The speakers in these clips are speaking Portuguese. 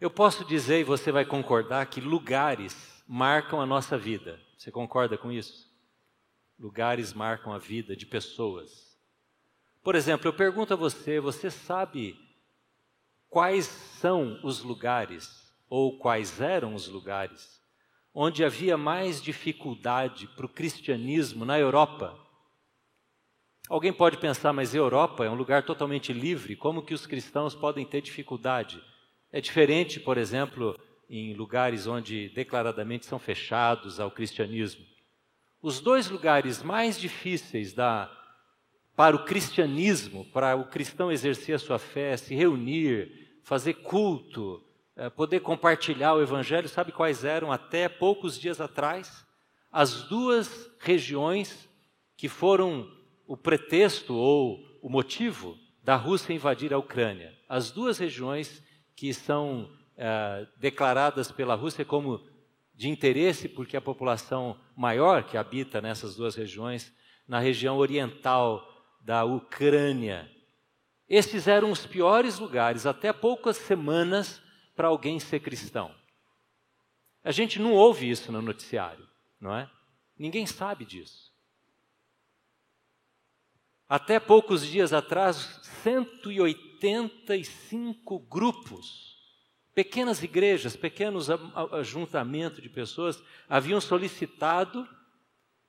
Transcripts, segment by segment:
Eu posso dizer, e você vai concordar, que lugares marcam a nossa vida. Você concorda com isso? Lugares marcam a vida de pessoas. Por exemplo, eu pergunto a você: você sabe quais são os lugares, ou quais eram os lugares, onde havia mais dificuldade para o cristianismo na Europa? Alguém pode pensar, mas Europa é um lugar totalmente livre, como que os cristãos podem ter dificuldade? É diferente, por exemplo, em lugares onde declaradamente são fechados ao cristianismo. Os dois lugares mais difíceis da, para o cristianismo, para o cristão exercer a sua fé, se reunir, fazer culto, é, poder compartilhar o evangelho, sabe quais eram até poucos dias atrás? As duas regiões que foram o pretexto ou o motivo da Rússia invadir a Ucrânia. As duas regiões que são é, declaradas pela Rússia como de interesse, porque a população maior que habita nessas duas regiões, na região oriental da Ucrânia. Esses eram os piores lugares, até poucas semanas, para alguém ser cristão. A gente não ouve isso no noticiário, não é? Ninguém sabe disso. Até poucos dias atrás, 185 grupos, pequenas igrejas, pequenos ajuntamentos de pessoas, haviam solicitado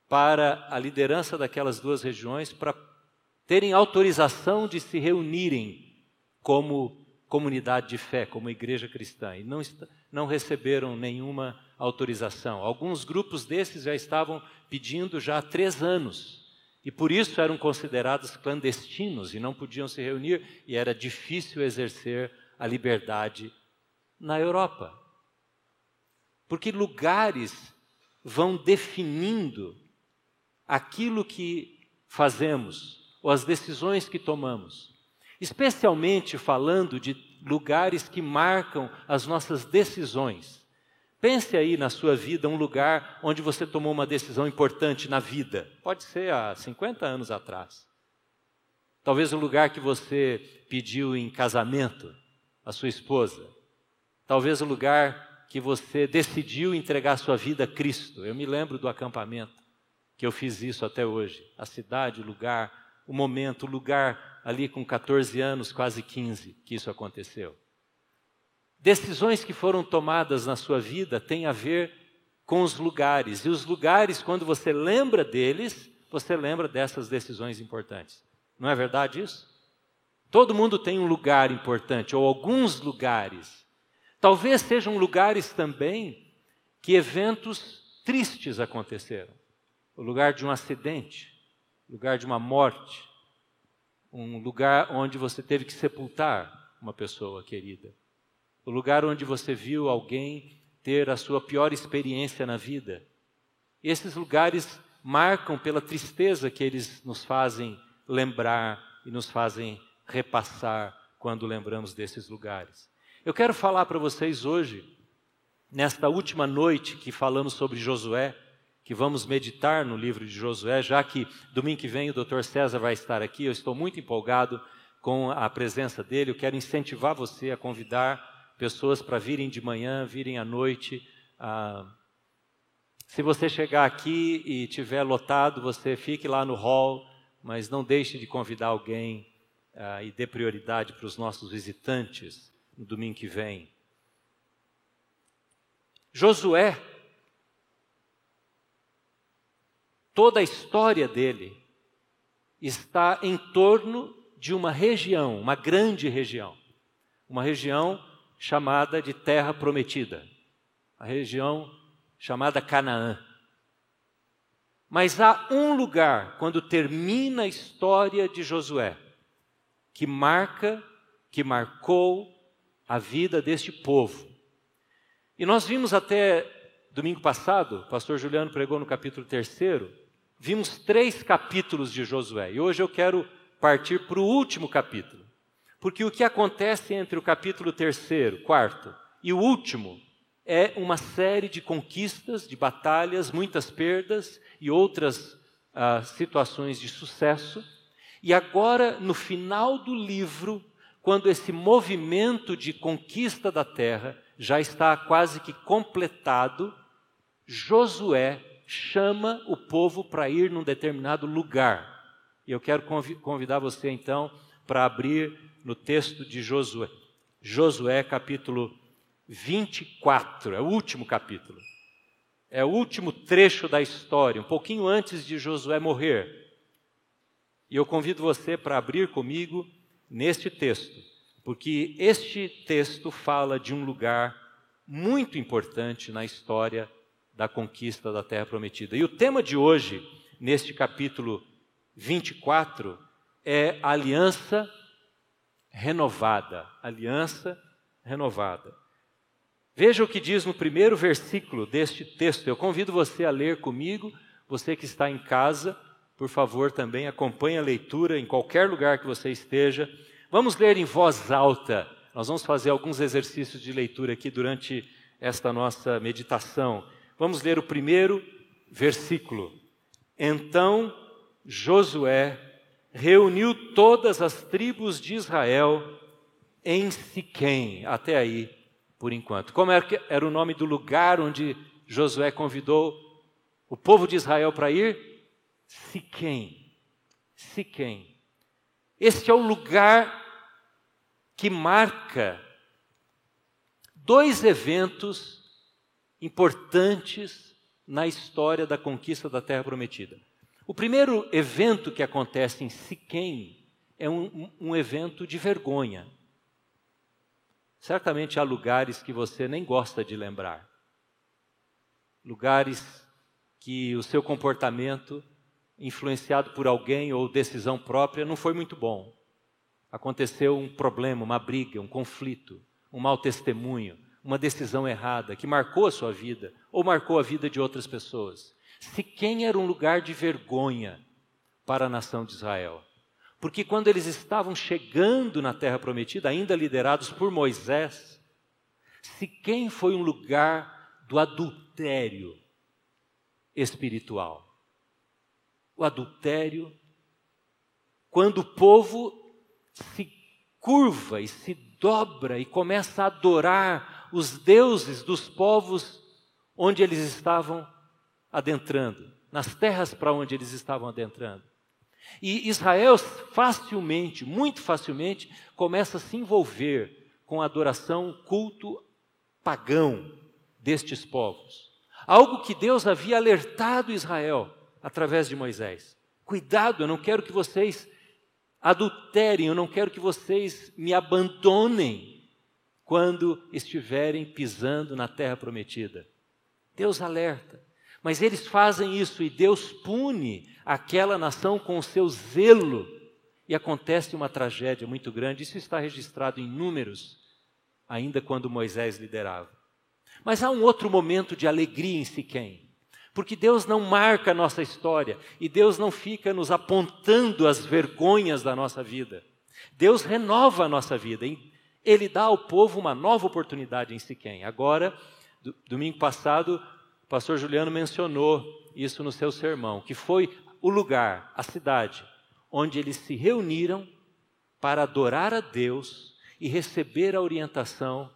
para a liderança daquelas duas regiões para terem autorização de se reunirem como comunidade de fé, como igreja cristã, e não, não receberam nenhuma autorização. Alguns grupos desses já estavam pedindo já há três anos e por isso eram considerados clandestinos e não podiam se reunir, e era difícil exercer a liberdade na Europa. Porque lugares vão definindo aquilo que fazemos ou as decisões que tomamos, especialmente falando de lugares que marcam as nossas decisões. Pense aí na sua vida um lugar onde você tomou uma decisão importante na vida. Pode ser há 50 anos atrás. Talvez o lugar que você pediu em casamento a sua esposa. Talvez o lugar que você decidiu entregar sua vida a Cristo. Eu me lembro do acampamento que eu fiz isso até hoje. A cidade, o lugar, o momento, o lugar ali com 14 anos, quase 15, que isso aconteceu. Decisões que foram tomadas na sua vida têm a ver com os lugares. E os lugares, quando você lembra deles, você lembra dessas decisões importantes. Não é verdade isso? Todo mundo tem um lugar importante, ou alguns lugares. Talvez sejam lugares também que eventos tristes aconteceram. O lugar de um acidente, o lugar de uma morte, um lugar onde você teve que sepultar uma pessoa querida o lugar onde você viu alguém ter a sua pior experiência na vida. E esses lugares marcam pela tristeza que eles nos fazem lembrar e nos fazem repassar quando lembramos desses lugares. Eu quero falar para vocês hoje, nesta última noite que falamos sobre Josué, que vamos meditar no livro de Josué, já que domingo que vem o Dr. César vai estar aqui, eu estou muito empolgado com a presença dele, eu quero incentivar você a convidar pessoas para virem de manhã, virem à noite. Ah, se você chegar aqui e tiver lotado, você fique lá no hall, mas não deixe de convidar alguém ah, e dê prioridade para os nossos visitantes no domingo que vem. Josué, toda a história dele está em torno de uma região, uma grande região, uma região chamada de Terra Prometida, a região chamada Canaã. Mas há um lugar, quando termina a história de Josué, que marca, que marcou a vida deste povo. E nós vimos até domingo passado, o pastor Juliano pregou no capítulo 3, vimos três capítulos de Josué. E hoje eu quero partir para o último capítulo. Porque o que acontece entre o capítulo terceiro, quarto e o último é uma série de conquistas, de batalhas, muitas perdas e outras ah, situações de sucesso. E agora, no final do livro, quando esse movimento de conquista da terra já está quase que completado, Josué chama o povo para ir num determinado lugar. E eu quero convidar você então para abrir no texto de Josué. Josué capítulo 24, é o último capítulo. É o último trecho da história, um pouquinho antes de Josué morrer. E eu convido você para abrir comigo neste texto, porque este texto fala de um lugar muito importante na história da conquista da Terra Prometida. E o tema de hoje, neste capítulo 24, é aliança renovada. Aliança renovada. Veja o que diz no primeiro versículo deste texto. Eu convido você a ler comigo, você que está em casa, por favor, também acompanhe a leitura em qualquer lugar que você esteja. Vamos ler em voz alta. Nós vamos fazer alguns exercícios de leitura aqui durante esta nossa meditação. Vamos ler o primeiro versículo. Então Josué reuniu todas as tribos de Israel em Siquém. Até aí, por enquanto. Como era, o nome do lugar onde Josué convidou o povo de Israel para ir? Siquém. Siquém. Este é o lugar que marca dois eventos importantes na história da conquista da Terra Prometida. O primeiro evento que acontece em Siquém é um, um evento de vergonha. Certamente há lugares que você nem gosta de lembrar. Lugares que o seu comportamento influenciado por alguém ou decisão própria, não foi muito bom. Aconteceu um problema, uma briga, um conflito, um mau testemunho, uma decisão errada que marcou a sua vida ou marcou a vida de outras pessoas. Se quem era um lugar de vergonha para a nação de Israel. Porque quando eles estavam chegando na terra prometida, ainda liderados por Moisés, se quem foi um lugar do adultério espiritual o adultério, quando o povo se curva e se dobra e começa a adorar os deuses dos povos onde eles estavam adentrando, nas terras para onde eles estavam adentrando. E Israel facilmente, muito facilmente, começa a se envolver com a adoração, culto pagão destes povos. Algo que Deus havia alertado Israel através de Moisés. Cuidado, eu não quero que vocês adulterem, eu não quero que vocês me abandonem quando estiverem pisando na terra prometida. Deus alerta. Mas eles fazem isso e Deus pune aquela nação com o seu zelo. E acontece uma tragédia muito grande. Isso está registrado em números, ainda quando Moisés liderava. Mas há um outro momento de alegria em Siquém. Porque Deus não marca a nossa história e Deus não fica nos apontando as vergonhas da nossa vida. Deus renova a nossa vida. Ele dá ao povo uma nova oportunidade em Siquém. Agora, do, domingo passado, o pastor Juliano mencionou isso no seu sermão, que foi o lugar, a cidade, onde eles se reuniram para adorar a Deus e receber a orientação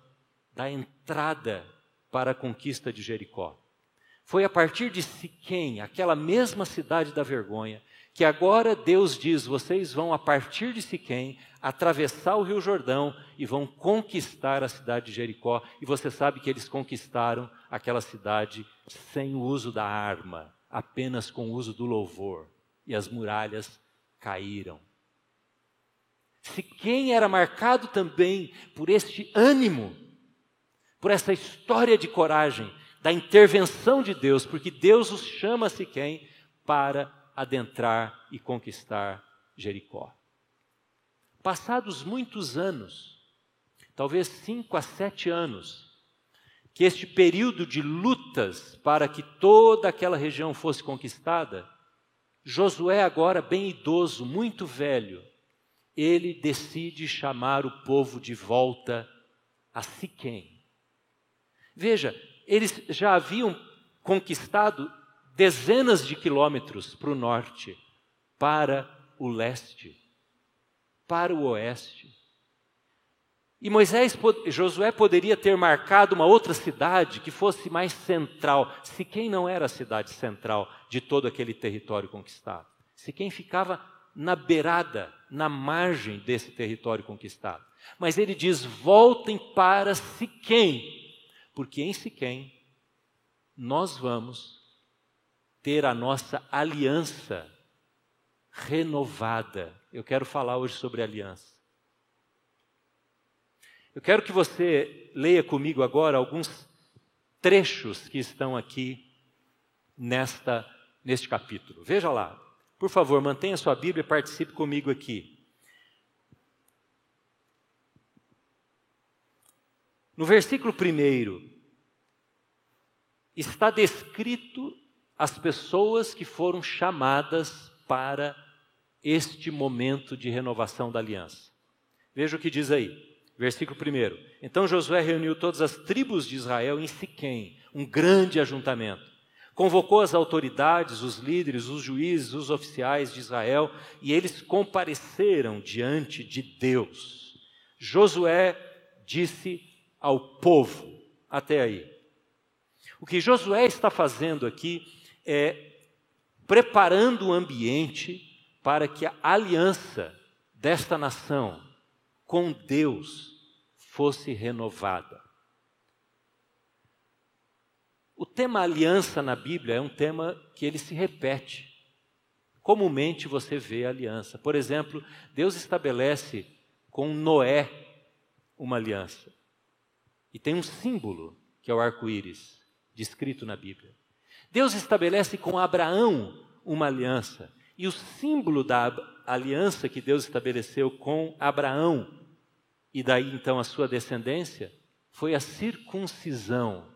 da entrada para a conquista de Jericó. Foi a partir de Siquém, aquela mesma cidade da vergonha, que agora Deus diz: vocês vão, a partir de Siquém, atravessar o Rio Jordão e vão conquistar a cidade de Jericó. E você sabe que eles conquistaram aquela cidade sem o uso da arma, apenas com o uso do louvor. E as muralhas caíram. Siquém era marcado também por este ânimo, por essa história de coragem da intervenção de Deus, porque Deus os chama Siquém para adentrar e conquistar Jericó. Passados muitos anos, talvez cinco a sete anos, que este período de lutas para que toda aquela região fosse conquistada, Josué, agora bem idoso, muito velho, ele decide chamar o povo de volta a Siquém. Veja, eles já haviam conquistado dezenas de quilômetros para o norte, para o leste, para o oeste. E Moisés, Josué poderia ter marcado uma outra cidade que fosse mais central. Se quem não era a cidade central de todo aquele território conquistado. Se quem ficava na beirada, na margem desse território conquistado. Mas ele diz: voltem para Siquém, porque em Siquém nós vamos ter a nossa aliança renovada. Eu quero falar hoje sobre aliança. Eu quero que você leia comigo agora alguns trechos que estão aqui nesta neste capítulo. Veja lá. Por favor, mantenha sua Bíblia e participe comigo aqui. No versículo 1 está descrito as pessoas que foram chamadas para este momento de renovação da aliança. Veja o que diz aí. Versículo 1. Então Josué reuniu todas as tribos de Israel em Siquém, um grande ajuntamento. Convocou as autoridades, os líderes, os juízes, os oficiais de Israel, e eles compareceram diante de Deus. Josué disse ao povo, até aí. O que Josué está fazendo aqui é preparando o ambiente para que a aliança desta nação com Deus fosse renovada. O tema aliança na Bíblia é um tema que ele se repete. Comumente você vê aliança. Por exemplo, Deus estabelece com Noé uma aliança. E tem um símbolo, que é o arco-íris, descrito na Bíblia. Deus estabelece com Abraão uma aliança. E o símbolo da aliança que Deus estabeleceu com Abraão, e daí então a sua descendência, foi a circuncisão.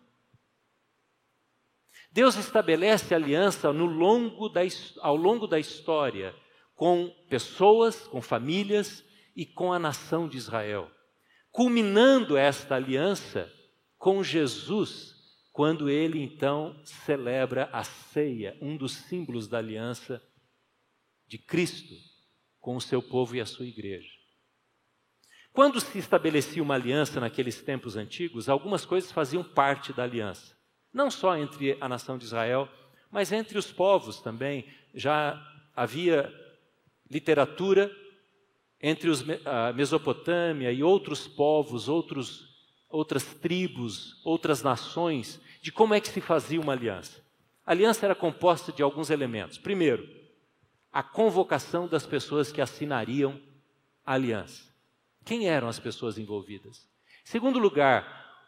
Deus estabelece aliança longo da, ao longo da história com pessoas, com famílias e com a nação de Israel, culminando esta aliança com Jesus, quando ele então celebra a ceia, um dos símbolos da aliança de Cristo com o seu povo e a sua igreja. Quando se estabelecia uma aliança naqueles tempos antigos, algumas coisas faziam parte da aliança. Não só entre a nação de Israel, mas entre os povos também. Já havia literatura entre os, a Mesopotâmia e outros povos, outros, outras tribos, outras nações, de como é que se fazia uma aliança. A aliança era composta de alguns elementos. Primeiro, a convocação das pessoas que assinariam a aliança. Quem eram as pessoas envolvidas? Segundo lugar,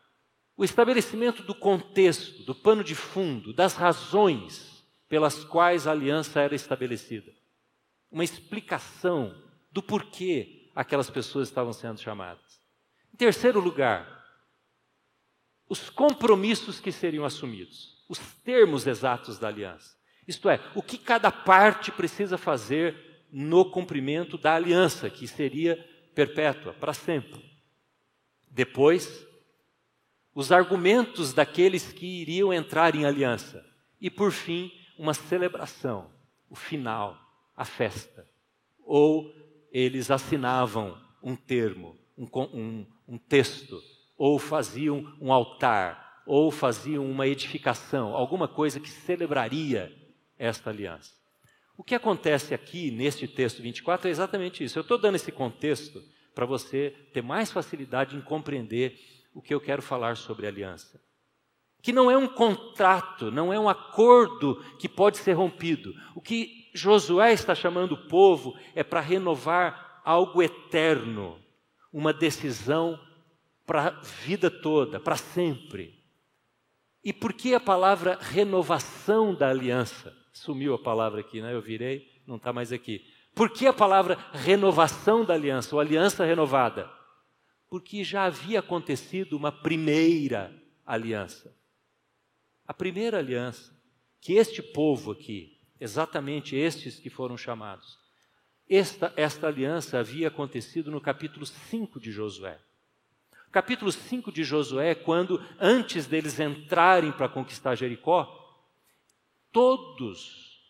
o estabelecimento do contexto, do pano de fundo, das razões pelas quais a aliança era estabelecida. Uma explicação do porquê aquelas pessoas estavam sendo chamadas. Em terceiro lugar, os compromissos que seriam assumidos, os termos exatos da aliança. Isto é, o que cada parte precisa fazer no cumprimento da aliança, que seria perpétua, para sempre. Depois, os argumentos daqueles que iriam entrar em aliança. E, por fim, uma celebração, o final, a festa. Ou eles assinavam um termo, um, um, um texto, ou faziam um altar, ou faziam uma edificação, alguma coisa que celebraria esta aliança. O que acontece aqui neste texto 24 é exatamente isso. Eu estou dando esse contexto para você ter mais facilidade em compreender o que eu quero falar sobre aliança. Que não é um contrato, não é um acordo que pode ser rompido. O que Josué está chamando o povo é para renovar algo eterno, uma decisão para a vida toda, para sempre. E por que a palavra renovação da aliança? Sumiu a palavra aqui, né? Eu virei, não está mais aqui. Por que a palavra renovação da aliança, ou aliança renovada? Porque já havia acontecido uma primeira aliança. A primeira aliança, que este povo aqui, exatamente estes que foram chamados, esta, esta aliança havia acontecido no capítulo 5 de Josué. Capítulo 5 de Josué, quando antes deles entrarem para conquistar Jericó, todos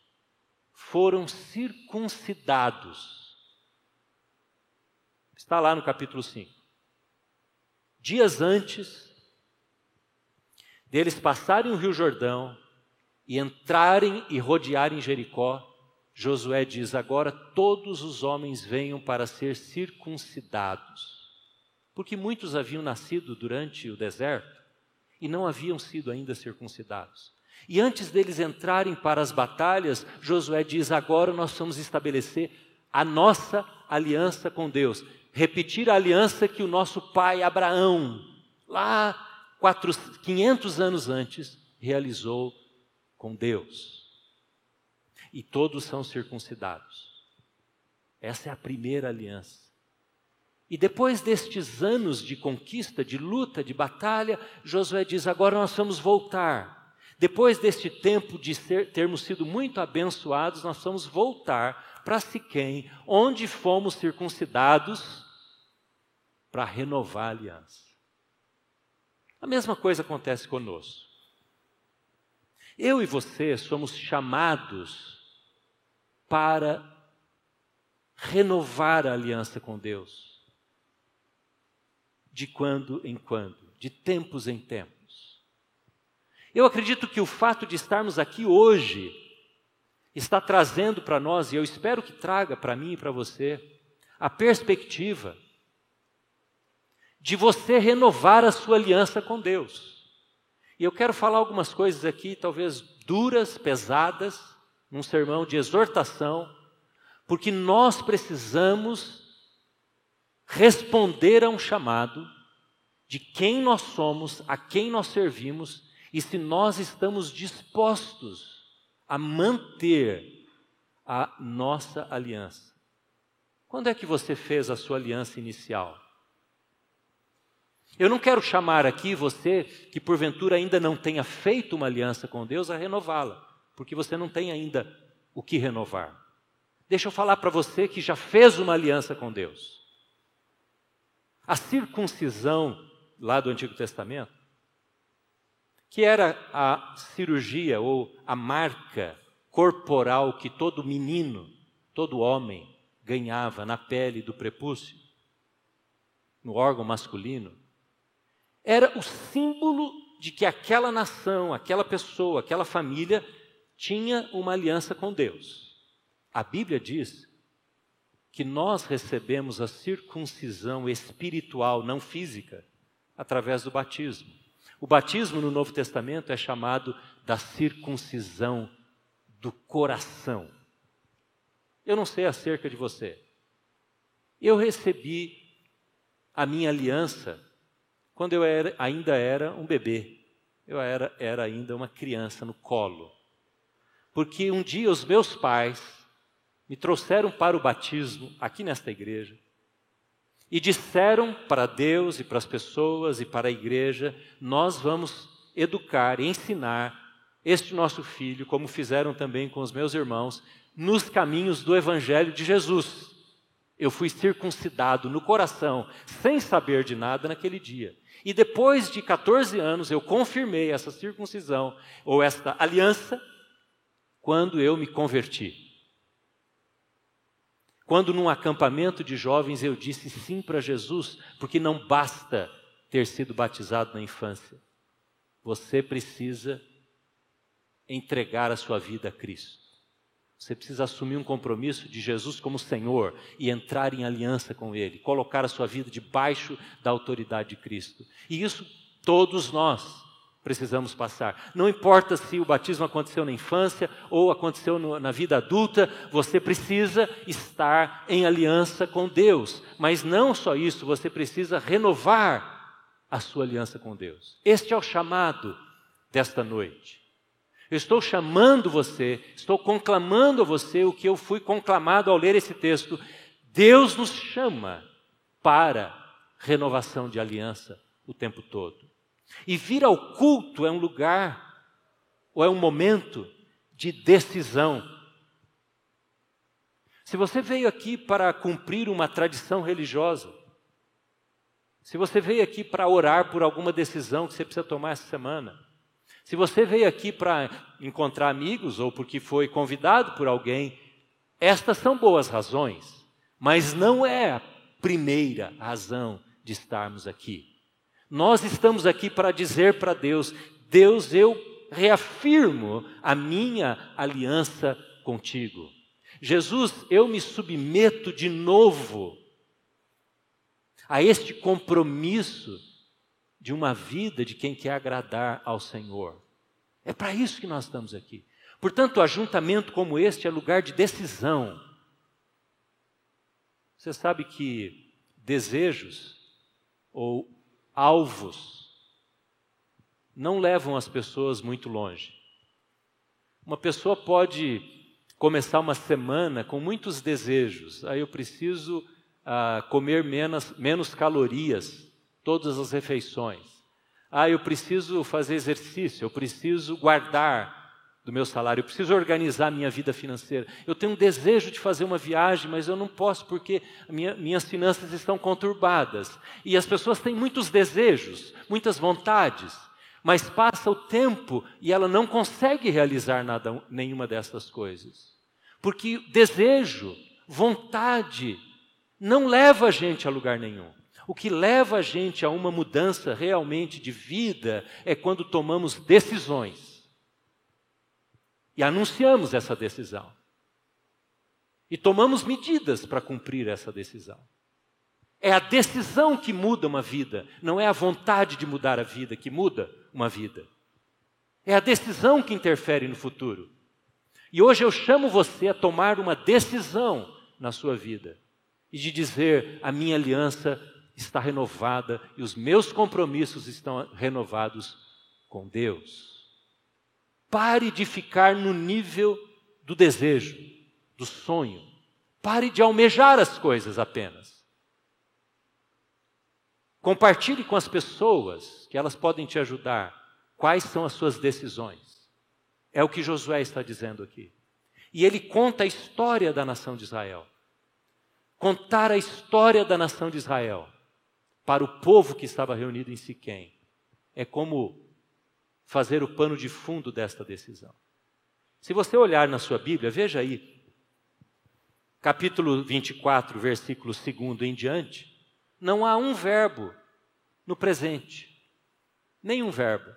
foram circuncidados. Está lá no capítulo 5. dias antes deles passarem o Rio Jordão e entrarem e rodearem Jericó, Josué diz: Agora todos os homens venham para ser circuncidados. Porque muitos haviam nascido durante o deserto e não haviam sido ainda circuncidados. E antes deles entrarem para as batalhas, Josué diz: Agora nós vamos estabelecer a nossa aliança com Deus. Repetir a aliança que o nosso pai Abraão, lá 500 anos antes, realizou com Deus e todos são circuncidados. Essa é a primeira aliança. E depois destes anos de conquista, de luta, de batalha, Josué diz: agora nós vamos voltar. Depois deste tempo de ser, termos sido muito abençoados, nós vamos voltar para Siquém, onde fomos circuncidados para renovar a aliança. A mesma coisa acontece conosco. Eu e você somos chamados para renovar a aliança com Deus, de quando em quando, de tempos em tempos. Eu acredito que o fato de estarmos aqui hoje está trazendo para nós, e eu espero que traga para mim e para você, a perspectiva de você renovar a sua aliança com Deus. E eu quero falar algumas coisas aqui, talvez duras, pesadas, num sermão de exortação, porque nós precisamos responder a um chamado de quem nós somos, a quem nós servimos e se nós estamos dispostos a manter a nossa aliança. Quando é que você fez a sua aliança inicial? Eu não quero chamar aqui você que porventura ainda não tenha feito uma aliança com Deus a renová-la porque você não tem ainda o que renovar. Deixa eu falar para você que já fez uma aliança com Deus. A circuncisão lá do Antigo Testamento, que era a cirurgia ou a marca corporal que todo menino, todo homem ganhava na pele do prepúcio, no órgão masculino, era o símbolo de que aquela nação, aquela pessoa, aquela família tinha uma aliança com Deus. A Bíblia diz que nós recebemos a circuncisão espiritual, não física, através do batismo. O batismo no Novo Testamento é chamado da circuncisão do coração. Eu não sei acerca de você. Eu recebi a minha aliança quando eu era, ainda era um bebê. Eu era, era ainda uma criança no colo porque um dia os meus pais me trouxeram para o batismo aqui nesta igreja e disseram para Deus e para as pessoas e para a igreja: nós vamos educar, ensinar este nosso filho, como fizeram também com os meus irmãos, nos caminhos do Evangelho de Jesus. Eu fui circuncidado no coração, sem saber de nada naquele dia. E depois de 14 anos, eu confirmei essa circuncisão, ou esta aliança, quando eu me converti. Quando num acampamento de jovens eu disse sim para Jesus, porque não basta ter sido batizado na infância. Você precisa entregar a sua vida a Cristo. Você precisa assumir um compromisso de Jesus como Senhor e entrar em aliança com Ele, colocar a sua vida debaixo da autoridade de Cristo. E isso todos nós precisamos passar. Não importa se o batismo aconteceu na infância ou aconteceu no, na vida adulta, você precisa estar em aliança com Deus. Mas não só isso, você precisa renovar a sua aliança com Deus. Este é o chamado desta noite. Eu estou chamando você, estou conclamando a você o que eu fui conclamado ao ler esse texto. Deus nos chama para renovação de aliança o tempo todo. E vir ao culto é um lugar, ou é um momento de decisão. Se você veio aqui para cumprir uma tradição religiosa, se você veio aqui para orar por alguma decisão que você precisa tomar essa semana, se você veio aqui para encontrar amigos ou porque foi convidado por alguém, estas são boas razões, mas não é a primeira razão de estarmos aqui. Nós estamos aqui para dizer para Deus: Deus, eu reafirmo a minha aliança contigo. Jesus, eu me submeto de novo a este compromisso de uma vida de quem quer agradar ao Senhor. É para isso que nós estamos aqui. Portanto, ajuntamento como este é lugar de decisão. Você sabe que desejos ou alvos não levam as pessoas muito longe. Uma pessoa pode começar uma semana com muitos desejos. Aí eu preciso ah, comer menos, menos calorias todas as refeições. Ah, eu preciso fazer exercício, eu preciso guardar do meu salário, eu preciso organizar minha vida financeira. Eu tenho um desejo de fazer uma viagem, mas eu não posso porque minha, minhas finanças estão conturbadas. E as pessoas têm muitos desejos, muitas vontades, mas passa o tempo e ela não consegue realizar nada, nenhuma dessas coisas. Porque desejo, vontade, não leva a gente a lugar nenhum. O que leva a gente a uma mudança realmente de vida é quando tomamos decisões e anunciamos essa decisão. E tomamos medidas para cumprir essa decisão. É a decisão que muda uma vida, não é a vontade de mudar a vida que muda uma vida. É a decisão que interfere no futuro. E hoje eu chamo você a tomar uma decisão na sua vida e de dizer: a minha aliança está renovada e os meus compromissos estão renovados com Deus. Pare de ficar no nível do desejo, do sonho. Pare de almejar as coisas apenas. Compartilhe com as pessoas que elas podem te ajudar quais são as suas decisões. É o que Josué está dizendo aqui. E ele conta a história da nação de Israel. Contar a história da nação de Israel para o povo que estava reunido em Siquém é como fazer o pano de fundo desta decisão. Se você olhar na sua Bíblia, veja aí, capítulo 24, versículo 2 em diante, não há um verbo no presente, nenhum verbo,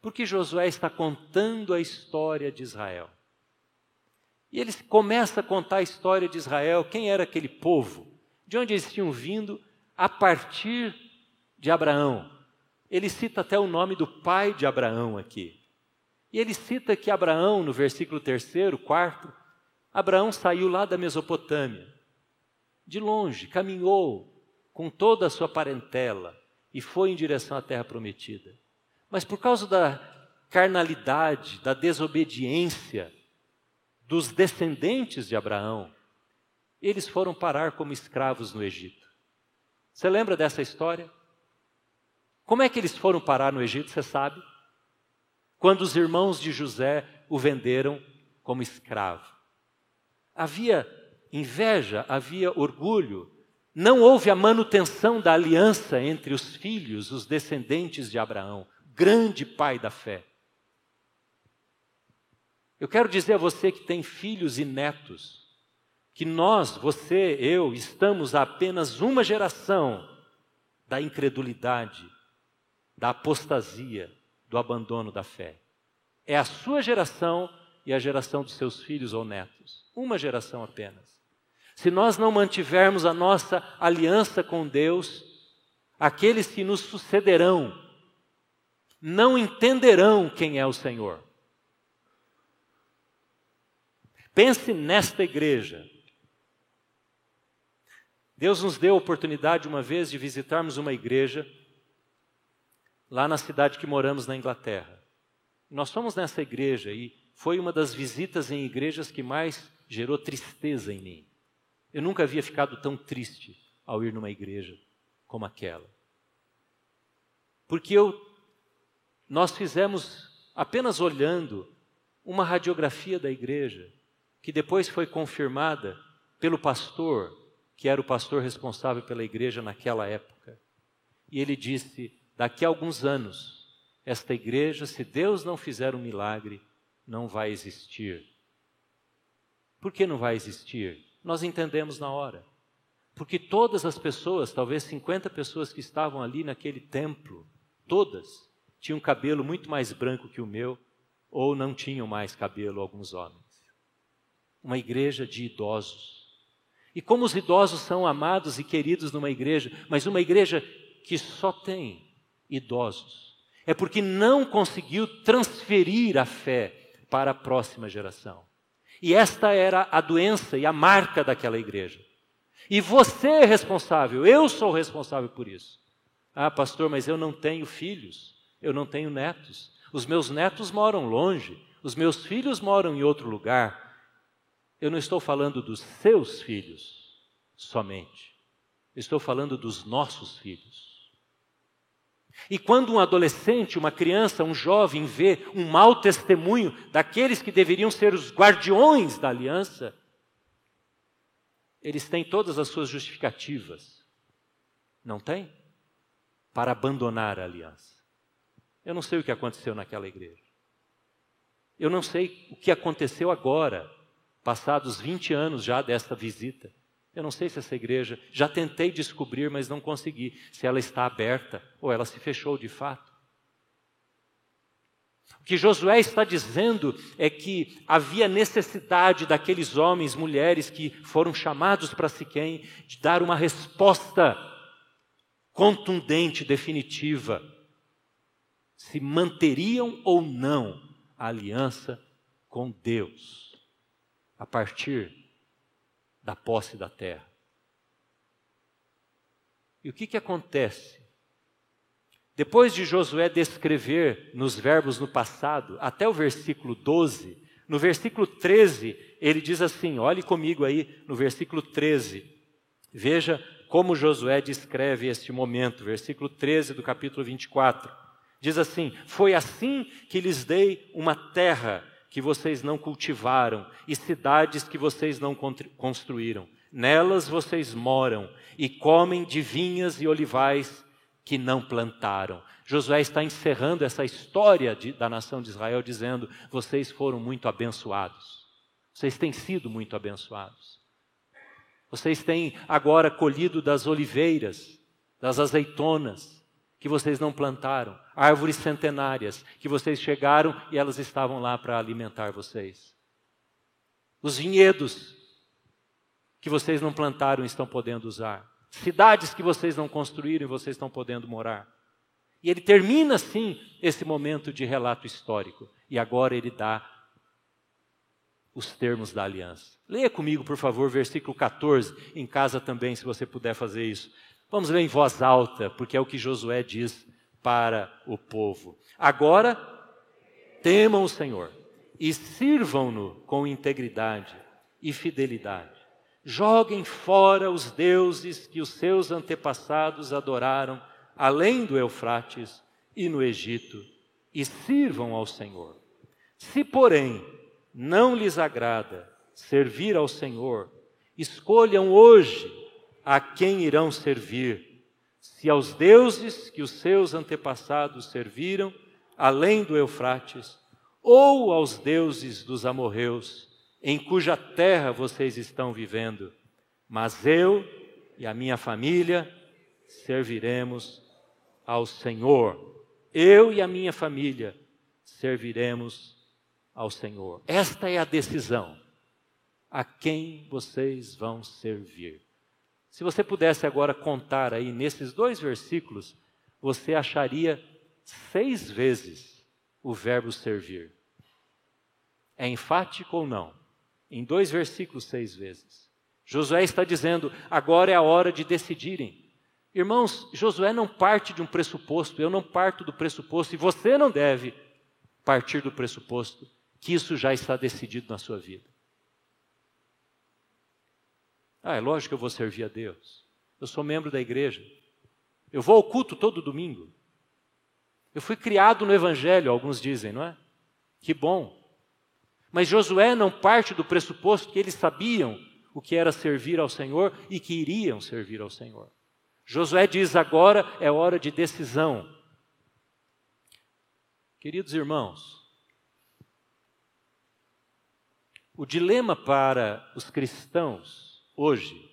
porque Josué está contando a história de Israel. E ele começa a contar a história de Israel, quem era aquele povo, de onde eles tinham vindo a partir de Abraão, ele cita até o nome do pai de Abraão aqui. E ele cita que Abraão, no versículo 3, 4, Abraão saiu lá da Mesopotâmia, de longe, caminhou com toda a sua parentela e foi em direção à terra prometida. Mas por causa da carnalidade, da desobediência dos descendentes de Abraão, eles foram parar como escravos no Egito. Você lembra dessa história? Como é que eles foram parar no Egito, você sabe? Quando os irmãos de José o venderam como escravo. Havia inveja, havia orgulho, não houve a manutenção da aliança entre os filhos, os descendentes de Abraão, grande pai da fé. Eu quero dizer a você que tem filhos e netos, que nós, você, eu, estamos apenas uma geração da incredulidade, da apostasia, do abandono da fé. É a sua geração e a geração dos seus filhos ou netos. Uma geração apenas. Se nós não mantivermos a nossa aliança com Deus, aqueles que nos sucederão não entenderão quem é o Senhor. Pense nesta igreja. Deus nos deu a oportunidade uma vez de visitarmos uma igreja lá na cidade que moramos na Inglaterra. Nós fomos nessa igreja e foi uma das visitas em igrejas que mais gerou tristeza em mim. Eu nunca havia ficado tão triste ao ir numa igreja como aquela. Porque eu, nós fizemos, apenas olhando, uma radiografia da igreja, que depois foi confirmada pelo pastor, que era o pastor responsável pela igreja naquela época. E ele disse: daqui a alguns anos, esta igreja, se Deus não fizer um milagre, não vai existir. Por que não vai existir? Nós entendemos na hora. Porque todas as pessoas, talvez 50 pessoas que estavam ali naquele templo, todas tinham cabelo muito mais branco que o meu, ou não tinham mais cabelo, alguns homens. Uma igreja de idosos. E como os idosos são amados e queridos numa igreja, mas uma igreja que só tem idosos, é porque não conseguiu transferir a fé para a próxima geração. E esta era a doença e a marca daquela igreja. E você é responsável, eu sou responsável por isso. Ah, pastor, mas eu não tenho filhos, eu não tenho netos. Os meus netos moram longe, os meus filhos moram em outro lugar. Eu não estou falando dos seus filhos somente, estou falando dos nossos filhos. E quando um adolescente, uma criança, um jovem vê um mau testemunho daqueles que deveriam ser os guardiões da aliança, eles têm todas as suas justificativas. Não tem? Para abandonar a aliança. Eu não sei o que aconteceu naquela igreja. Eu não sei o que aconteceu agora, passados 20 anos já desta visita. Eu não sei se essa igreja, já tentei descobrir, mas não consegui, se ela está aberta ou ela se fechou de fato. O que Josué está dizendo é que havia necessidade daqueles homens, mulheres que foram chamados para Siquém, de dar uma resposta contundente, definitiva, se manteriam ou não a aliança com Deus a partir da posse da terra. E o que, que acontece? Depois de Josué descrever nos verbos no passado, até o versículo 12, no versículo 13, ele diz assim: olhe comigo aí no versículo 13. Veja como Josué descreve este momento, versículo 13 do capítulo 24. Diz assim: Foi assim que lhes dei uma terra que vocês não cultivaram e cidades que vocês não construíram. Nelas vocês moram e comem de vinhas e olivais que não plantaram. Josué está encerrando essa história de, da nação de Israel, dizendo: vocês foram muito abençoados, vocês têm sido muito abençoados. Vocês têm agora colhido das oliveiras, das azeitonas, que vocês não plantaram, árvores centenárias que vocês chegaram e elas estavam lá para alimentar vocês. Os vinhedos que vocês não plantaram estão podendo usar. Cidades que vocês não construíram e vocês estão podendo morar. E ele termina assim esse momento de relato histórico. E agora ele dá os termos da aliança. Leia comigo, por favor, versículo 14, em casa também, se você puder fazer isso. Vamos ler em voz alta, porque é o que Josué diz para o povo. Agora, temam o Senhor e sirvam-no com integridade e fidelidade. Joguem fora os deuses que os seus antepassados adoraram além do Eufrates e no Egito e sirvam ao Senhor. Se, porém, não lhes agrada servir ao Senhor, escolham hoje a quem irão servir, se aos deuses que os seus antepassados serviram, além do Eufrates, ou aos deuses dos amorreus, em cuja terra vocês estão vivendo. Mas eu e a minha família serviremos ao Senhor. Eu e a minha família serviremos ao Senhor. Esta é a decisão. A quem vocês vão servir? Se você pudesse agora contar aí nesses dois versículos, você acharia seis vezes o verbo servir. É enfático ou não? Em dois versículos, seis vezes. Josué está dizendo: agora é a hora de decidirem. Irmãos, Josué não parte de um pressuposto, eu não parto do pressuposto, e você não deve partir do pressuposto que isso já está decidido na sua vida. Ah, é lógico que eu vou servir a Deus. Eu sou membro da igreja. Eu vou ao culto todo domingo. Eu fui criado no Evangelho, alguns dizem, não é? Que bom. Mas Josué não parte do pressuposto que eles sabiam o que era servir ao Senhor e que iriam servir ao Senhor. Josué diz agora é hora de decisão. Queridos irmãos, o dilema para os cristãos hoje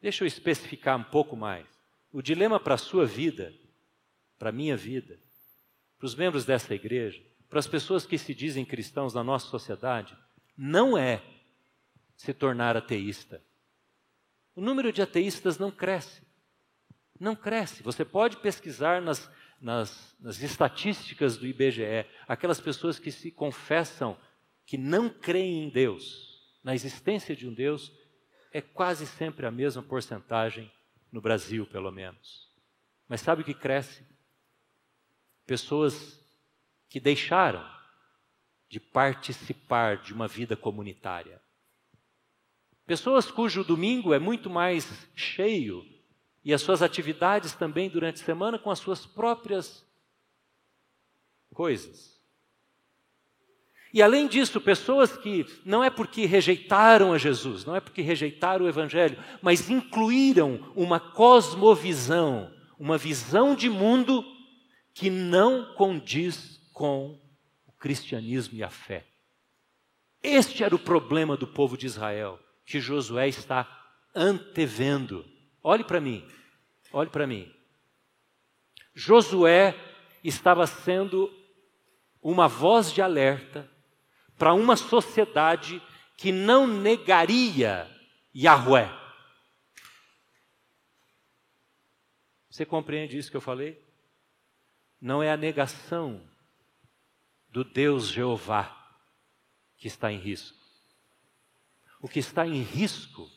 Deixa eu especificar um pouco mais. O dilema para a sua vida, para a minha vida, para os membros dessa igreja, para as pessoas que se dizem cristãos na nossa sociedade, não é se tornar ateísta. O número de ateístas não cresce. Não cresce. Você pode pesquisar nas, nas, nas estatísticas do IBGE aquelas pessoas que se confessam que não creem em Deus, na existência de um Deus, é quase sempre a mesma porcentagem no Brasil, pelo menos. Mas sabe o que cresce? Pessoas que deixaram de participar de uma vida comunitária. Pessoas cujo domingo é muito mais cheio e as suas atividades também durante a semana com as suas próprias coisas. E além disso, pessoas que não é porque rejeitaram a Jesus, não é porque rejeitaram o Evangelho, mas incluíram uma cosmovisão, uma visão de mundo que não condiz com o cristianismo e a fé. Este era o problema do povo de Israel, que Josué está antevendo. Olhe para mim, olhe para mim. Josué estava sendo uma voz de alerta para uma sociedade que não negaria Yahweh. Você compreende isso que eu falei? Não é a negação do Deus Jeová que está em risco. O que está em risco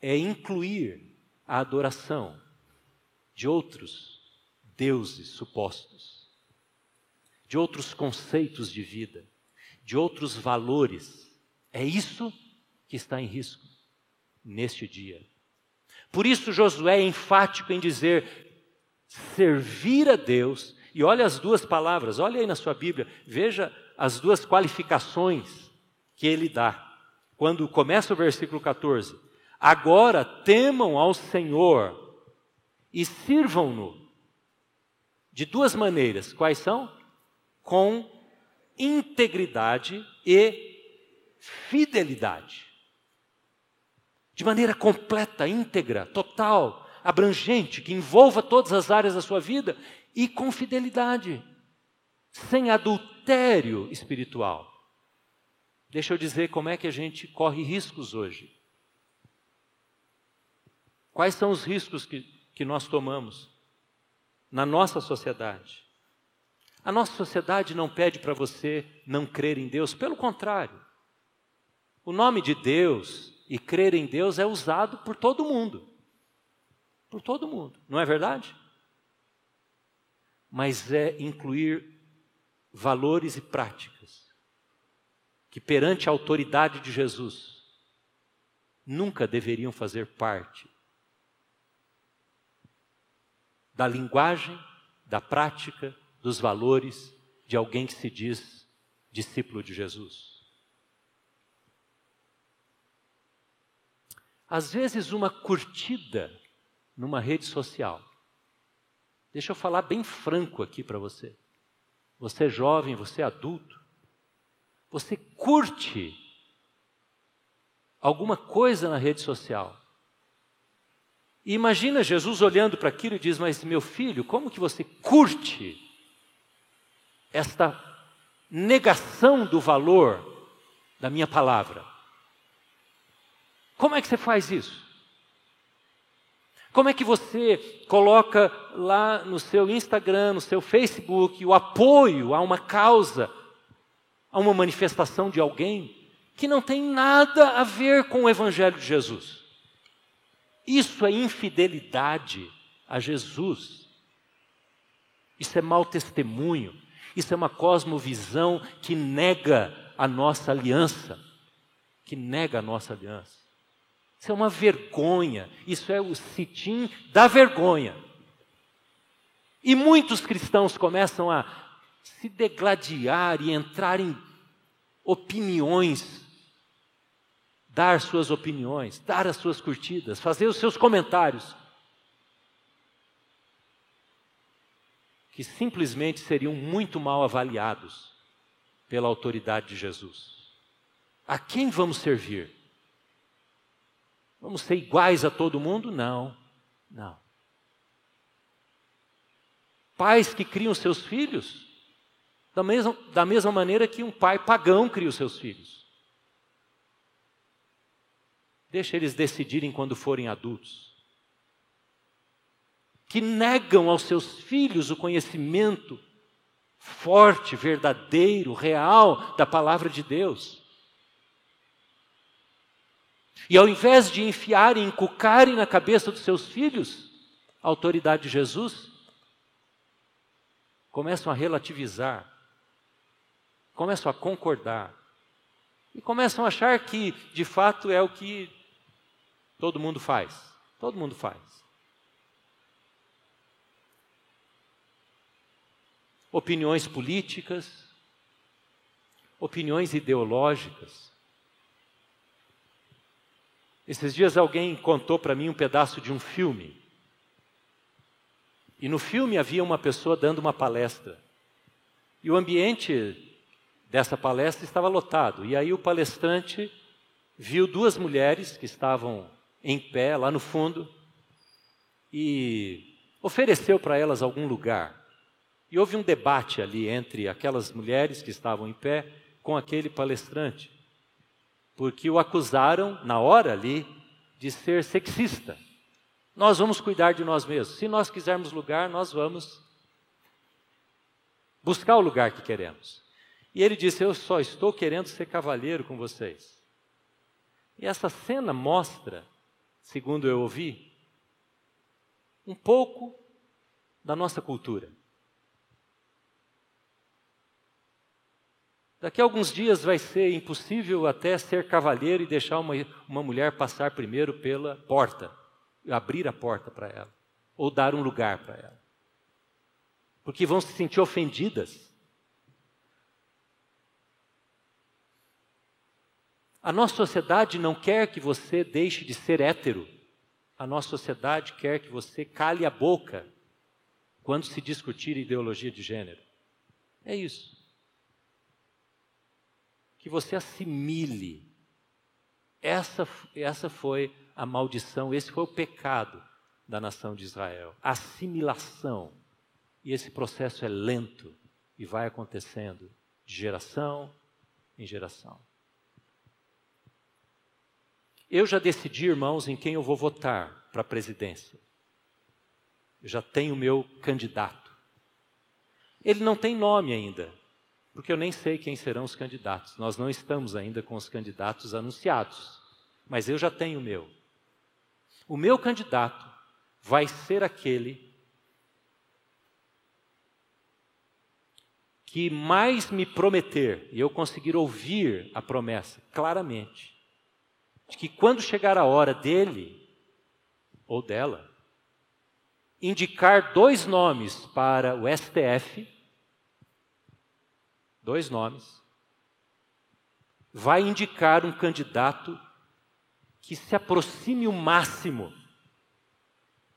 é incluir a adoração de outros deuses supostos, de outros conceitos de vida, de outros valores. É isso que está em risco neste dia. Por isso, Josué é enfático em dizer: servir a Deus, e olha as duas palavras, olha aí na sua Bíblia, veja as duas qualificações que ele dá. Quando começa o versículo 14: Agora temam ao Senhor e sirvam-no de duas maneiras. Quais são? Com integridade e fidelidade. De maneira completa, íntegra, total, abrangente, que envolva todas as áreas da sua vida e com fidelidade, sem adultério espiritual. Deixa eu dizer como é que a gente corre riscos hoje. Quais são os riscos que, que nós tomamos na nossa sociedade? A nossa sociedade não pede para você não crer em Deus, pelo contrário. O nome de Deus e crer em Deus é usado por todo mundo. Por todo mundo, não é verdade? Mas é incluir valores e práticas que, perante a autoridade de Jesus, nunca deveriam fazer parte da linguagem, da prática dos valores de alguém que se diz discípulo de Jesus. Às vezes, uma curtida numa rede social. Deixa eu falar bem franco aqui para você. Você é jovem, você é adulto. Você curte alguma coisa na rede social. E imagina Jesus olhando para aquilo e diz: Mas meu filho, como que você curte esta negação do valor da minha palavra. Como é que você faz isso? Como é que você coloca lá no seu Instagram, no seu Facebook, o apoio a uma causa, a uma manifestação de alguém que não tem nada a ver com o Evangelho de Jesus? Isso é infidelidade a Jesus. Isso é mau testemunho. Isso é uma cosmovisão que nega a nossa aliança, que nega a nossa aliança. Isso é uma vergonha, isso é o citim da vergonha. E muitos cristãos começam a se degladiar e entrar em opiniões, dar suas opiniões, dar as suas curtidas, fazer os seus comentários. Que simplesmente seriam muito mal avaliados pela autoridade de Jesus. A quem vamos servir? Vamos ser iguais a todo mundo? Não, não. Pais que criam seus filhos da mesma, da mesma maneira que um pai pagão cria os seus filhos. Deixa eles decidirem quando forem adultos. Que negam aos seus filhos o conhecimento forte, verdadeiro, real da palavra de Deus. E ao invés de enfiarem, encucarem na cabeça dos seus filhos a autoridade de Jesus, começam a relativizar, começam a concordar e começam a achar que de fato é o que todo mundo faz. Todo mundo faz. Opiniões políticas, opiniões ideológicas. Esses dias alguém contou para mim um pedaço de um filme. E no filme havia uma pessoa dando uma palestra. E o ambiente dessa palestra estava lotado. E aí o palestrante viu duas mulheres que estavam em pé lá no fundo e ofereceu para elas algum lugar. E houve um debate ali entre aquelas mulheres que estavam em pé com aquele palestrante, porque o acusaram na hora ali de ser sexista. Nós vamos cuidar de nós mesmos. Se nós quisermos lugar, nós vamos buscar o lugar que queremos. E ele disse: Eu só estou querendo ser cavalheiro com vocês. E essa cena mostra, segundo eu ouvi, um pouco da nossa cultura. Daqui a alguns dias vai ser impossível até ser cavalheiro e deixar uma, uma mulher passar primeiro pela porta, abrir a porta para ela, ou dar um lugar para ela. Porque vão se sentir ofendidas. A nossa sociedade não quer que você deixe de ser hétero. A nossa sociedade quer que você cale a boca quando se discutir ideologia de gênero. É isso. Que você assimile. Essa, essa foi a maldição, esse foi o pecado da nação de Israel. Assimilação. E esse processo é lento e vai acontecendo de geração em geração. Eu já decidi, irmãos, em quem eu vou votar para a presidência. Eu já tenho o meu candidato. Ele não tem nome ainda, porque eu nem sei quem serão os candidatos. Nós não estamos ainda com os candidatos anunciados, mas eu já tenho o meu. O meu candidato vai ser aquele que mais me prometer, e eu conseguir ouvir a promessa claramente, de que quando chegar a hora dele ou dela indicar dois nomes para o STF, dois nomes, vai indicar um candidato que se aproxime o máximo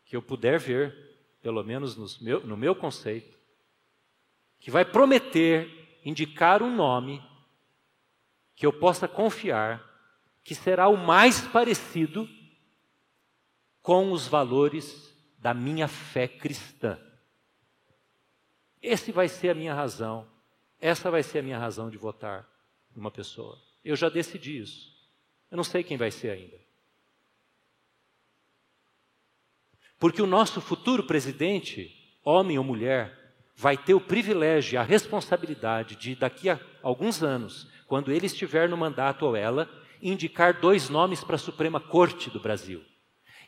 que eu puder ver, pelo menos meu, no meu conceito, que vai prometer indicar um nome que eu possa confiar que será o mais parecido com os valores da minha fé cristã. Esse vai ser a minha razão, essa vai ser a minha razão de votar numa pessoa. Eu já decidi isso. Eu não sei quem vai ser ainda. Porque o nosso futuro presidente, homem ou mulher, vai ter o privilégio e a responsabilidade de, daqui a alguns anos, quando ele estiver no mandato ou ela, indicar dois nomes para a Suprema Corte do Brasil.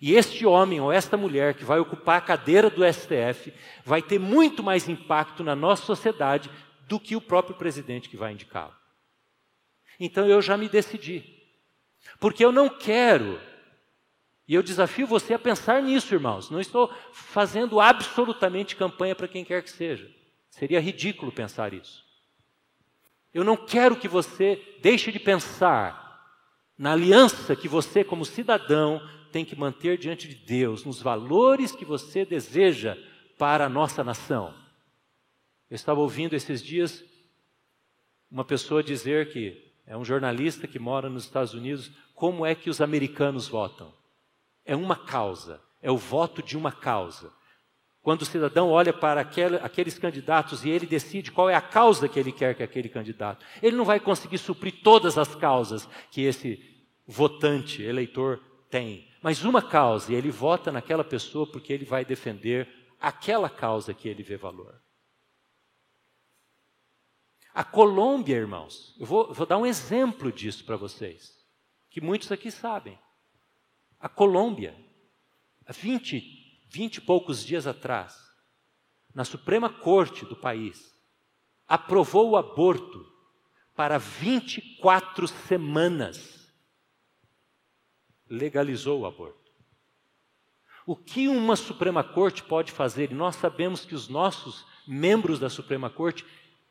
E este homem ou esta mulher que vai ocupar a cadeira do STF vai ter muito mais impacto na nossa sociedade do que o próprio presidente que vai indicá-lo. Então eu já me decidi. Porque eu não quero, e eu desafio você a pensar nisso, irmãos. Não estou fazendo absolutamente campanha para quem quer que seja. Seria ridículo pensar isso. Eu não quero que você deixe de pensar na aliança que você, como cidadão, tem que manter diante de Deus, nos valores que você deseja para a nossa nação. Eu estava ouvindo esses dias uma pessoa dizer que é um jornalista que mora nos Estados Unidos, como é que os americanos votam? é uma causa, é o voto de uma causa. Quando o cidadão olha para aquele, aqueles candidatos e ele decide qual é a causa que ele quer que aquele candidato, ele não vai conseguir suprir todas as causas que esse votante, eleitor tem, mas uma causa, e ele vota naquela pessoa porque ele vai defender aquela causa que ele vê valor. A Colômbia, irmãos, eu vou, vou dar um exemplo disso para vocês, que muitos aqui sabem. A Colômbia, há 20, 20 e poucos dias atrás, na Suprema Corte do país, aprovou o aborto para 24 semanas. Legalizou o aborto. O que uma Suprema Corte pode fazer? E nós sabemos que os nossos membros da Suprema Corte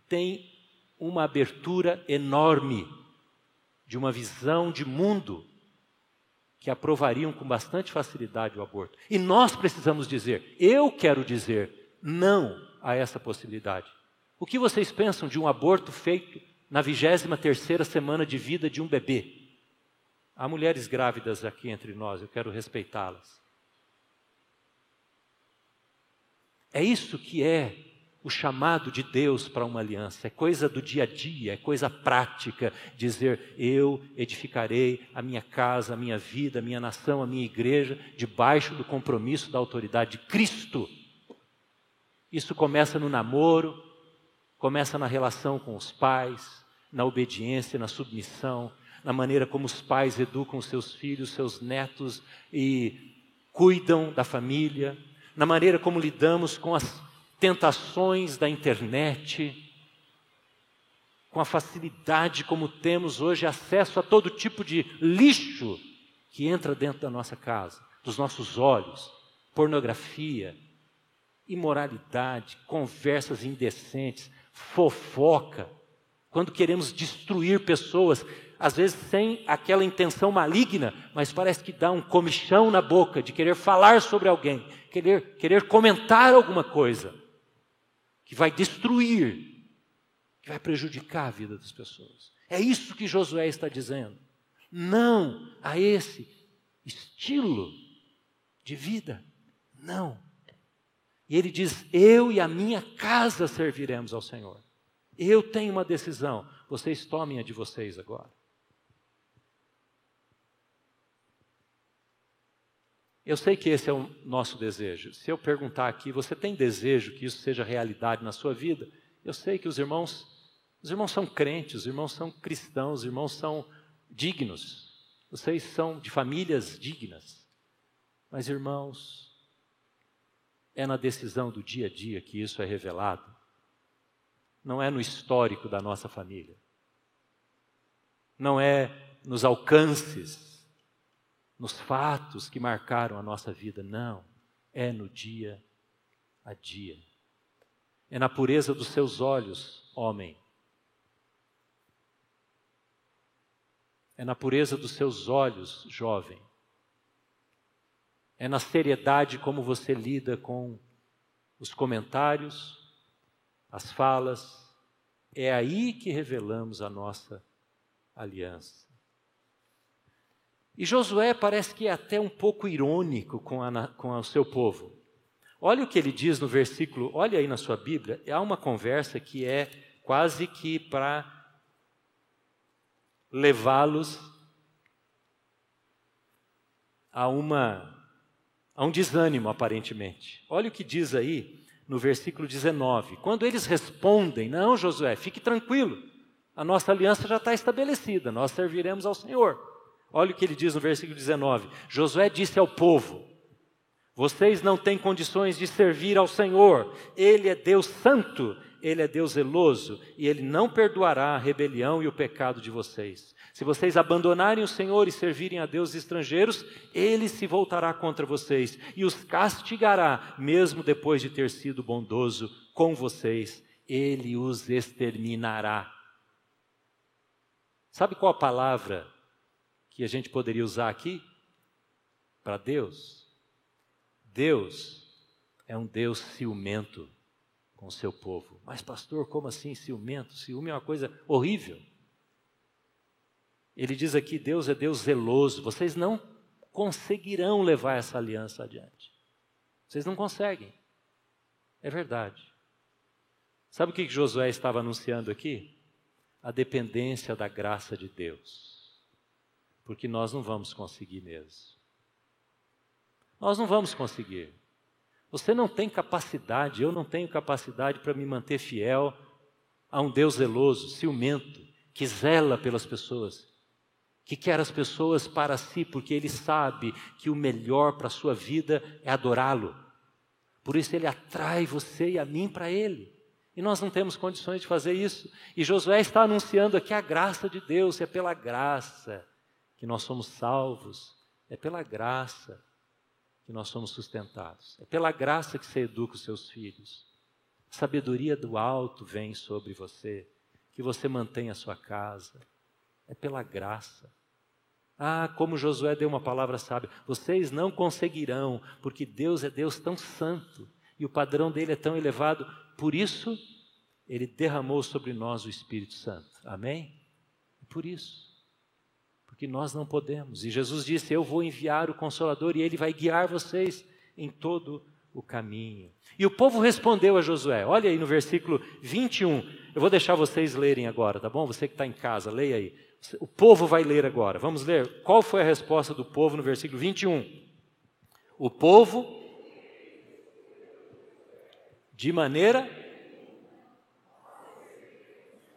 têm uma abertura enorme de uma visão de mundo que aprovariam com bastante facilidade o aborto. E nós precisamos dizer, eu quero dizer não a essa possibilidade. O que vocês pensam de um aborto feito na 23 terceira semana de vida de um bebê? Há mulheres grávidas aqui entre nós, eu quero respeitá-las. É isso que é o chamado de Deus para uma aliança, é coisa do dia a dia, é coisa prática, dizer: eu edificarei a minha casa, a minha vida, a minha nação, a minha igreja, debaixo do compromisso da autoridade de Cristo. Isso começa no namoro, começa na relação com os pais, na obediência, na submissão, na maneira como os pais educam seus filhos, seus netos e cuidam da família, na maneira como lidamos com as tentações da internet, com a facilidade como temos hoje acesso a todo tipo de lixo que entra dentro da nossa casa, dos nossos olhos, pornografia, imoralidade, conversas indecentes, fofoca, quando queremos destruir pessoas, às vezes sem aquela intenção maligna, mas parece que dá um comichão na boca de querer falar sobre alguém, querer, querer comentar alguma coisa que vai destruir, que vai prejudicar a vida das pessoas. É isso que Josué está dizendo. Não a esse estilo de vida. Não. E ele diz: Eu e a minha casa serviremos ao Senhor. Eu tenho uma decisão, vocês tomem a de vocês agora. Eu sei que esse é o nosso desejo. Se eu perguntar aqui, você tem desejo que isso seja realidade na sua vida? Eu sei que os irmãos, os irmãos são crentes, os irmãos são cristãos, os irmãos são dignos. Vocês são de famílias dignas. Mas irmãos, é na decisão do dia a dia que isso é revelado. Não é no histórico da nossa família. Não é nos alcances nos fatos que marcaram a nossa vida, não. É no dia a dia. É na pureza dos seus olhos, homem. É na pureza dos seus olhos, jovem. É na seriedade como você lida com os comentários, as falas. É aí que revelamos a nossa aliança. E Josué parece que é até um pouco irônico com, a, com o seu povo. Olha o que ele diz no versículo, olha aí na sua Bíblia, há uma conversa que é quase que para levá-los a uma a um desânimo aparentemente. Olha o que diz aí no versículo 19. Quando eles respondem: "Não, Josué, fique tranquilo. A nossa aliança já está estabelecida, nós serviremos ao Senhor." Olha o que ele diz no versículo 19: Josué disse ao povo: Vocês não têm condições de servir ao Senhor, Ele é Deus santo, Ele é Deus zeloso, e Ele não perdoará a rebelião e o pecado de vocês. Se vocês abandonarem o Senhor e servirem a deuses estrangeiros, Ele se voltará contra vocês e os castigará, mesmo depois de ter sido bondoso com vocês, Ele os exterminará. Sabe qual a palavra que a gente poderia usar aqui para Deus. Deus é um Deus ciumento com o seu povo. Mas, pastor, como assim ciumento? Ciúme é uma coisa horrível. Ele diz aqui: Deus é Deus zeloso. Vocês não conseguirão levar essa aliança adiante. Vocês não conseguem. É verdade. Sabe o que Josué estava anunciando aqui? A dependência da graça de Deus. Porque nós não vamos conseguir mesmo. Nós não vamos conseguir. Você não tem capacidade, eu não tenho capacidade para me manter fiel a um Deus zeloso, ciumento, que zela pelas pessoas, que quer as pessoas para si, porque ele sabe que o melhor para a sua vida é adorá-lo. Por isso ele atrai você e a mim para ele. E nós não temos condições de fazer isso. E Josué está anunciando aqui a graça de Deus, é pela graça que nós somos salvos, é pela graça que nós somos sustentados. É pela graça que você educa os seus filhos. A sabedoria do alto vem sobre você, que você mantém a sua casa. É pela graça. Ah, como Josué deu uma palavra sábia: vocês não conseguirão, porque Deus é Deus tão santo e o padrão dele é tão elevado, por isso ele derramou sobre nós o Espírito Santo. Amém? Por isso porque nós não podemos. E Jesus disse: Eu vou enviar o Consolador e ele vai guiar vocês em todo o caminho. E o povo respondeu a Josué, olha aí no versículo 21. Eu vou deixar vocês lerem agora, tá bom? Você que está em casa, leia aí. O povo vai ler agora. Vamos ler. Qual foi a resposta do povo no versículo 21? O povo, de maneira.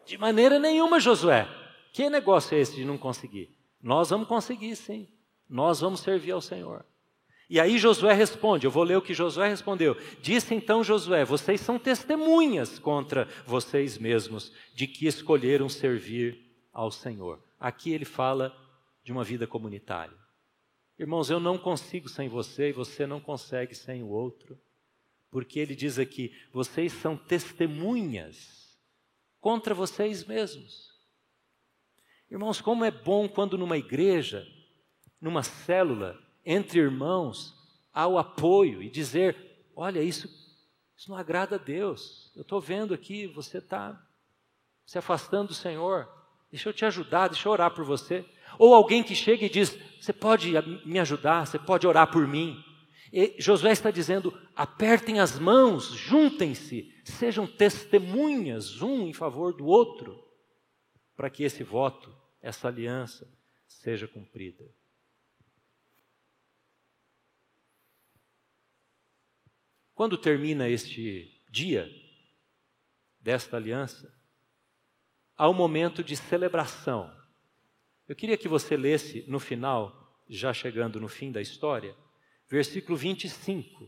De maneira nenhuma, Josué. Que negócio é esse de não conseguir? Nós vamos conseguir, sim. Nós vamos servir ao Senhor. E aí Josué responde, eu vou ler o que Josué respondeu. Disse então Josué: Vocês são testemunhas contra vocês mesmos de que escolheram servir ao Senhor. Aqui ele fala de uma vida comunitária. Irmãos, eu não consigo sem você e você não consegue sem o outro. Porque ele diz aqui: vocês são testemunhas contra vocês mesmos. Irmãos, como é bom quando numa igreja, numa célula, entre irmãos, há o apoio e dizer: olha, isso, isso não agrada a Deus. Eu estou vendo aqui, você está se afastando do Senhor. Deixa eu te ajudar, deixa eu orar por você. Ou alguém que chega e diz: Você pode me ajudar, você pode orar por mim. E Josué está dizendo: apertem as mãos, juntem-se, sejam testemunhas um em favor do outro, para que esse voto essa aliança seja cumprida. Quando termina este dia desta aliança, há um momento de celebração. Eu queria que você lesse no final, já chegando no fim da história, versículo 25.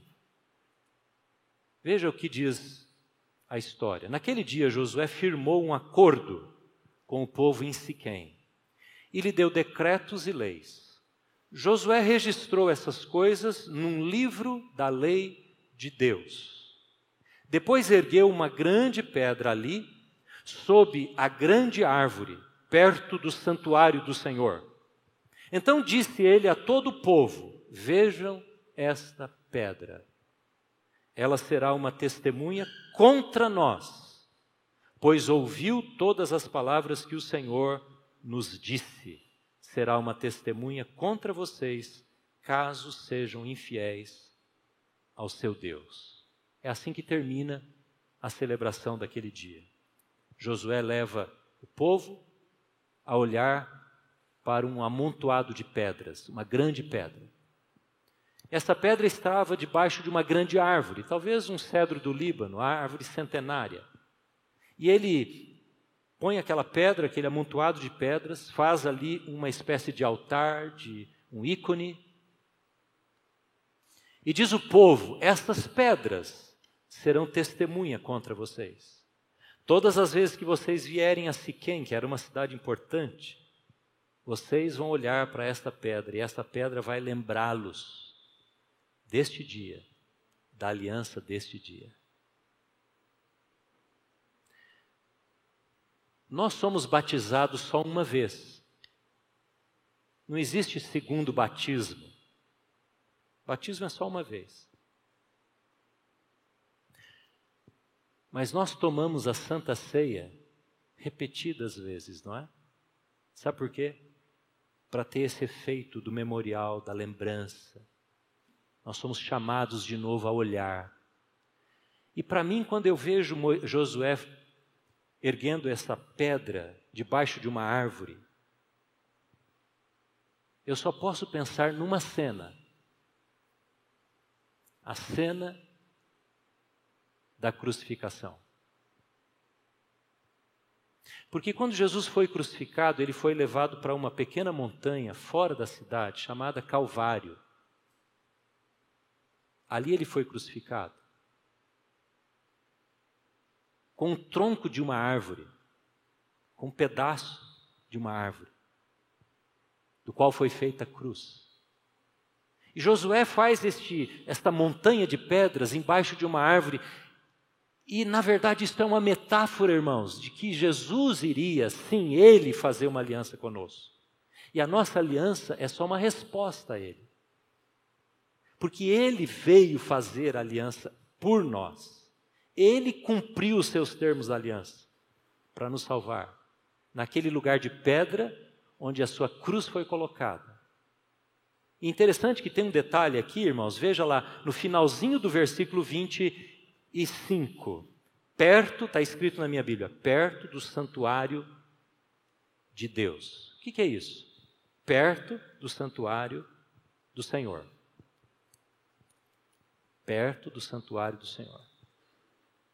Veja o que diz a história. Naquele dia, Josué firmou um acordo com o povo em Siquém e lhe deu decretos e leis. Josué registrou essas coisas num livro da lei de Deus. Depois ergueu uma grande pedra ali, sob a grande árvore, perto do santuário do Senhor. Então disse ele a todo o povo: Vejam esta pedra. Ela será uma testemunha contra nós, pois ouviu todas as palavras que o Senhor nos disse: será uma testemunha contra vocês, caso sejam infiéis ao seu Deus. É assim que termina a celebração daquele dia. Josué leva o povo a olhar para um amontoado de pedras, uma grande pedra. Essa pedra estava debaixo de uma grande árvore, talvez um cedro do Líbano, a árvore centenária. E ele põe aquela pedra, aquele amontoado de pedras, faz ali uma espécie de altar, de um ícone. E diz o povo: estas pedras serão testemunha contra vocês. Todas as vezes que vocês vierem a Siquém, que era uma cidade importante, vocês vão olhar para esta pedra e esta pedra vai lembrá-los deste dia, da aliança deste dia. Nós somos batizados só uma vez. Não existe segundo batismo. Batismo é só uma vez. Mas nós tomamos a Santa Ceia repetidas vezes, não é? Sabe por quê? para ter esse efeito do memorial, da lembrança. Nós somos chamados de novo a olhar. E para mim, quando eu vejo Josué erguendo essa pedra debaixo de uma árvore, eu só posso pensar numa cena. A cena da crucificação. Porque quando Jesus foi crucificado, ele foi levado para uma pequena montanha fora da cidade, chamada Calvário. Ali ele foi crucificado. Com um tronco de uma árvore, com um pedaço de uma árvore, do qual foi feita a cruz. E Josué faz este, esta montanha de pedras embaixo de uma árvore e, na verdade, isso é uma metáfora, irmãos, de que Jesus iria, sim, Ele, fazer uma aliança conosco. E a nossa aliança é só uma resposta a Ele. Porque Ele veio fazer aliança por nós. Ele cumpriu os seus termos da aliança para nos salvar. Naquele lugar de pedra onde a sua cruz foi colocada. Interessante que tem um detalhe aqui, irmãos, veja lá, no finalzinho do versículo 20 e 5. Perto, está escrito na minha Bíblia, perto do santuário de Deus. O que, que é isso? Perto do santuário do Senhor. Perto do santuário do Senhor.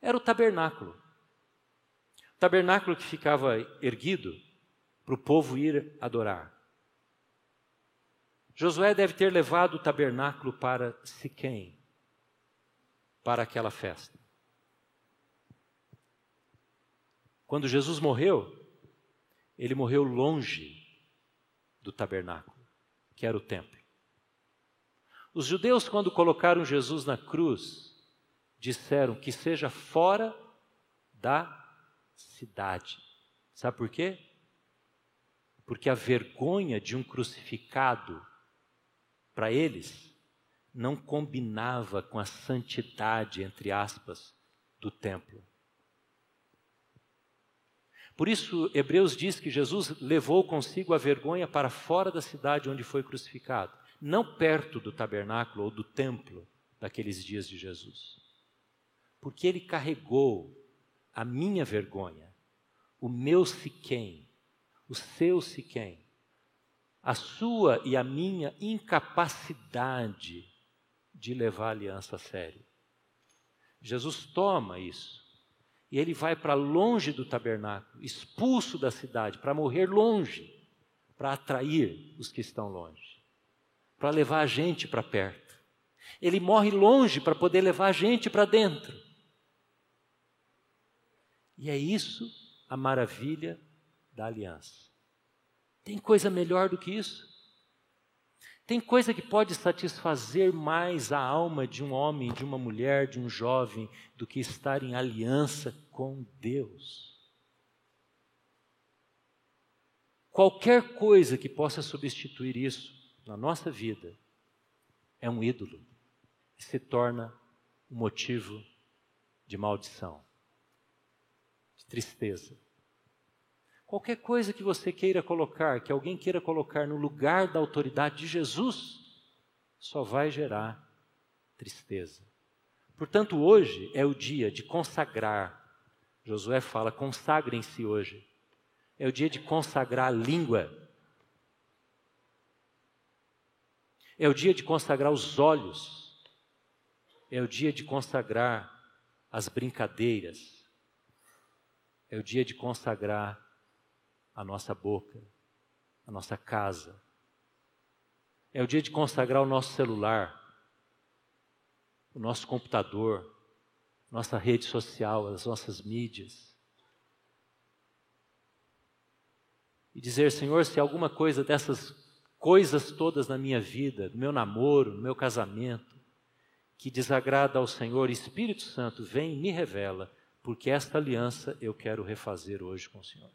Era o tabernáculo. O tabernáculo que ficava erguido para o povo ir adorar. Josué deve ter levado o tabernáculo para Siquém, para aquela festa. Quando Jesus morreu, ele morreu longe do tabernáculo, que era o templo. Os judeus, quando colocaram Jesus na cruz, disseram que seja fora da cidade. Sabe por quê? Porque a vergonha de um crucificado, para eles, não combinava com a santidade, entre aspas, do templo. Por isso, Hebreus diz que Jesus levou consigo a vergonha para fora da cidade onde foi crucificado, não perto do tabernáculo ou do templo daqueles dias de Jesus. Porque ele carregou a minha vergonha, o meu Siquém, o seu Siquém, a sua e a minha incapacidade de levar a aliança a sério. Jesus toma isso e ele vai para longe do tabernáculo, expulso da cidade, para morrer longe, para atrair os que estão longe, para levar a gente para perto. Ele morre longe para poder levar a gente para dentro. E é isso a maravilha da aliança. Tem coisa melhor do que isso? Tem coisa que pode satisfazer mais a alma de um homem, de uma mulher, de um jovem, do que estar em aliança com Deus. Qualquer coisa que possa substituir isso na nossa vida é um ídolo e se torna um motivo de maldição, tristeza. Qualquer coisa que você queira colocar, que alguém queira colocar no lugar da autoridade de Jesus, só vai gerar tristeza. Portanto, hoje é o dia de consagrar. Josué fala: consagrem-se hoje. É o dia de consagrar a língua. É o dia de consagrar os olhos. É o dia de consagrar as brincadeiras. É o dia de consagrar a nossa boca, a nossa casa. É o dia de consagrar o nosso celular, o nosso computador, nossa rede social, as nossas mídias. E dizer, Senhor, se alguma coisa dessas coisas todas na minha vida, no meu namoro, no meu casamento, que desagrada ao Senhor, Espírito Santo, vem e me revela, porque esta aliança eu quero refazer hoje com o Senhor.